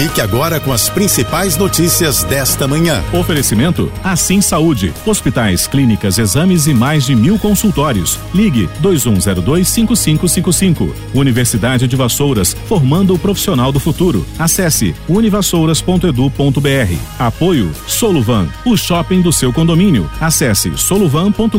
Fique agora com as principais notícias desta manhã. Oferecimento Assim Saúde. Hospitais, clínicas, exames e mais de mil consultórios. Ligue 2102-5555. Universidade de Vassouras, formando o profissional do futuro. Acesse univassouras.edu.br. Apoio Soluvan, o shopping do seu condomínio. Acesse soluvan.com.br.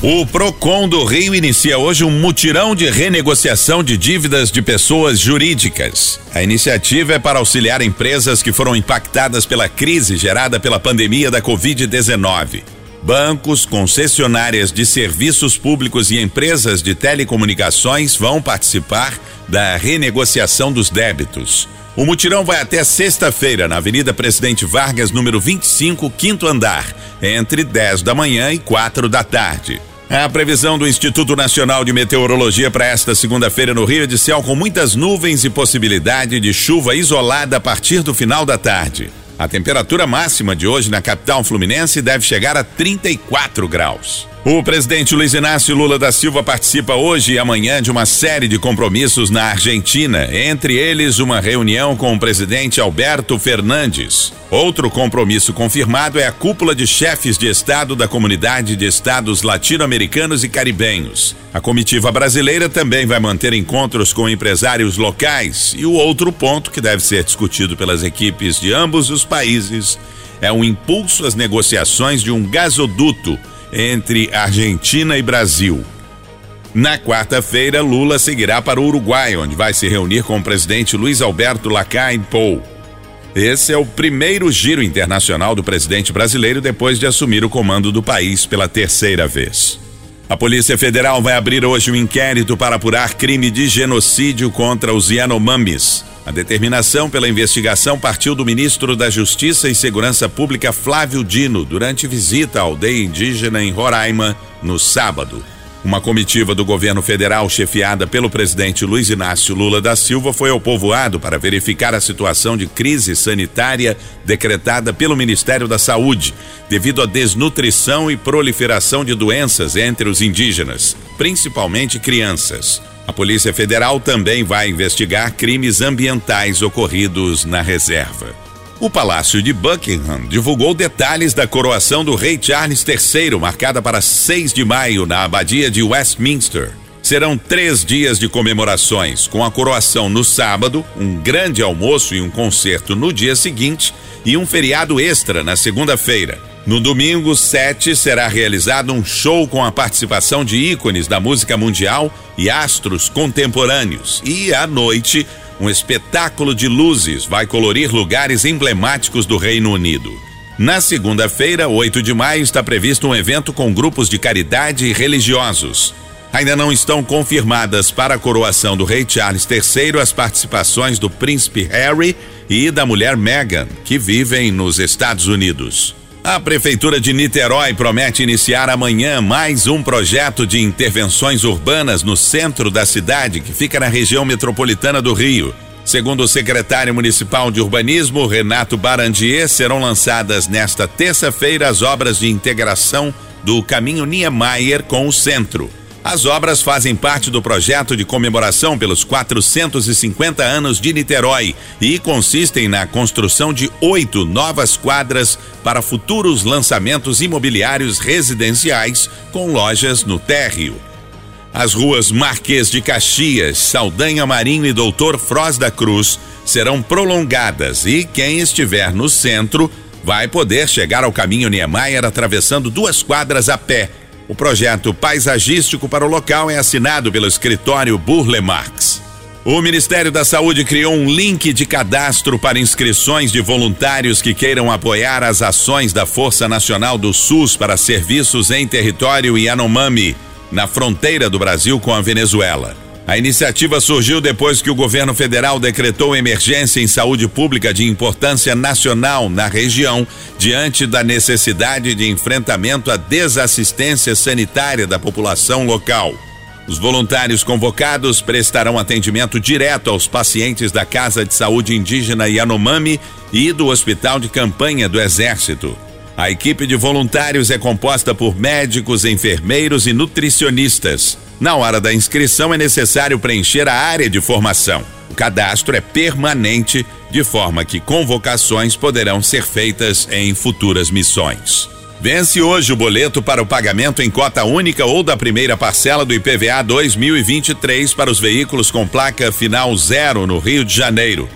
O Procon do Rio inicia hoje um mutirão de renegociação de dívidas de pessoas jurídicas. A iniciativa é para auxiliar empresas que foram impactadas pela crise gerada pela pandemia da Covid-19. Bancos, concessionárias de serviços públicos e empresas de telecomunicações vão participar da renegociação dos débitos. O mutirão vai até sexta-feira na Avenida Presidente Vargas, número 25, quinto andar, entre 10 da manhã e 4 da tarde. A previsão do Instituto Nacional de Meteorologia para esta segunda-feira no Rio é de céu com muitas nuvens e possibilidade de chuva isolada a partir do final da tarde. A temperatura máxima de hoje na capital fluminense deve chegar a 34 graus. O presidente Luiz Inácio Lula da Silva participa hoje e amanhã de uma série de compromissos na Argentina, entre eles uma reunião com o presidente Alberto Fernandes. Outro compromisso confirmado é a cúpula de chefes de Estado da Comunidade de Estados Latino-Americanos e Caribenhos. A comitiva brasileira também vai manter encontros com empresários locais e o outro ponto que deve ser discutido pelas equipes de ambos os países é o impulso às negociações de um gasoduto entre Argentina e Brasil. Na quarta-feira, Lula seguirá para o Uruguai, onde vai se reunir com o presidente Luiz Alberto Lacaille Pou. Esse é o primeiro giro internacional do presidente brasileiro depois de assumir o comando do país pela terceira vez. A Polícia Federal vai abrir hoje um inquérito para apurar crime de genocídio contra os Yanomamis. A determinação pela investigação partiu do ministro da Justiça e Segurança Pública Flávio Dino durante visita à aldeia indígena em Roraima no sábado. Uma comitiva do governo federal, chefiada pelo presidente Luiz Inácio Lula da Silva, foi ao povoado para verificar a situação de crise sanitária decretada pelo Ministério da Saúde, devido à desnutrição e proliferação de doenças entre os indígenas, principalmente crianças. A Polícia Federal também vai investigar crimes ambientais ocorridos na reserva. O Palácio de Buckingham divulgou detalhes da coroação do rei Charles III, marcada para 6 de maio na Abadia de Westminster. Serão três dias de comemorações, com a coroação no sábado, um grande almoço e um concerto no dia seguinte e um feriado extra na segunda-feira. No domingo 7 será realizado um show com a participação de ícones da música mundial e astros contemporâneos. E à noite, um espetáculo de luzes vai colorir lugares emblemáticos do Reino Unido. Na segunda-feira, 8 de maio, está previsto um evento com grupos de caridade e religiosos. Ainda não estão confirmadas para a coroação do rei Charles III as participações do príncipe Harry e da mulher Meghan, que vivem nos Estados Unidos. A Prefeitura de Niterói promete iniciar amanhã mais um projeto de intervenções urbanas no centro da cidade, que fica na região metropolitana do Rio. Segundo o secretário municipal de urbanismo, Renato Barandier, serão lançadas nesta terça-feira as obras de integração do caminho Niemeyer com o centro. As obras fazem parte do projeto de comemoração pelos 450 anos de Niterói e consistem na construção de oito novas quadras para futuros lançamentos imobiliários residenciais com lojas no térreo. As ruas Marquês de Caxias, Saldanha Marinho e Doutor Froz da Cruz serão prolongadas e quem estiver no centro vai poder chegar ao caminho Niemeyer atravessando duas quadras a pé o projeto paisagístico para o local é assinado pelo escritório Burle Marx. O Ministério da Saúde criou um link de cadastro para inscrições de voluntários que queiram apoiar as ações da Força Nacional do SUS para serviços em território Yanomami, na fronteira do Brasil com a Venezuela. A iniciativa surgiu depois que o governo federal decretou emergência em saúde pública de importância nacional na região, diante da necessidade de enfrentamento à desassistência sanitária da população local. Os voluntários convocados prestarão atendimento direto aos pacientes da Casa de Saúde Indígena Yanomami e do Hospital de Campanha do Exército. A equipe de voluntários é composta por médicos, enfermeiros e nutricionistas. Na hora da inscrição é necessário preencher a área de formação. O cadastro é permanente, de forma que convocações poderão ser feitas em futuras missões. Vence hoje o boleto para o pagamento em cota única ou da primeira parcela do IPVA 2023 para os veículos com placa final zero no Rio de Janeiro.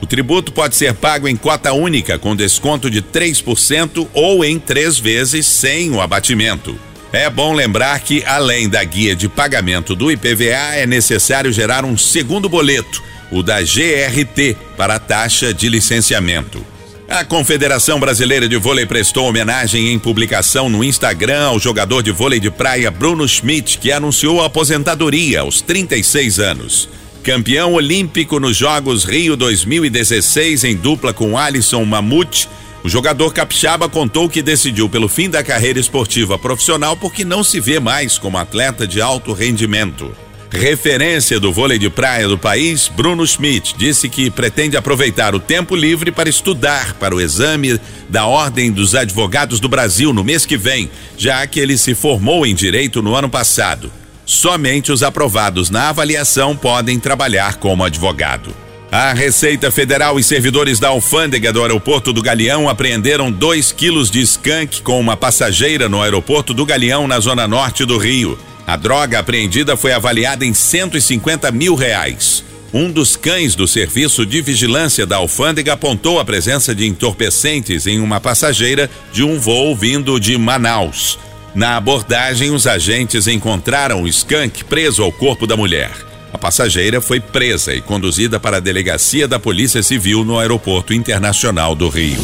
O tributo pode ser pago em cota única, com desconto de 3% ou em três vezes sem o abatimento. É bom lembrar que, além da guia de pagamento do IPVA, é necessário gerar um segundo boleto, o da GRT, para a taxa de licenciamento. A Confederação Brasileira de Vôlei prestou homenagem em publicação no Instagram ao jogador de vôlei de praia Bruno Schmidt, que anunciou a aposentadoria aos 36 anos. Campeão olímpico nos Jogos Rio 2016 em dupla com Alisson Mamute, o jogador capixaba contou que decidiu pelo fim da carreira esportiva profissional porque não se vê mais como atleta de alto rendimento. Referência do vôlei de praia do país, Bruno Schmidt disse que pretende aproveitar o tempo livre para estudar para o exame da Ordem dos Advogados do Brasil no mês que vem, já que ele se formou em direito no ano passado. Somente os aprovados na avaliação podem trabalhar como advogado. A Receita Federal e servidores da alfândega do aeroporto do Galeão apreenderam 2 quilos de skunk com uma passageira no aeroporto do Galeão, na zona norte do Rio. A droga apreendida foi avaliada em 150 mil reais. Um dos cães do serviço de vigilância da alfândega apontou a presença de entorpecentes em uma passageira de um voo vindo de Manaus. Na abordagem, os agentes encontraram o skunk preso ao corpo da mulher. A passageira foi presa e conduzida para a delegacia da Polícia Civil no Aeroporto Internacional do Rio.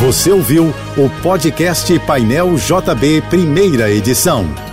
Você ouviu o podcast Painel JB, primeira edição.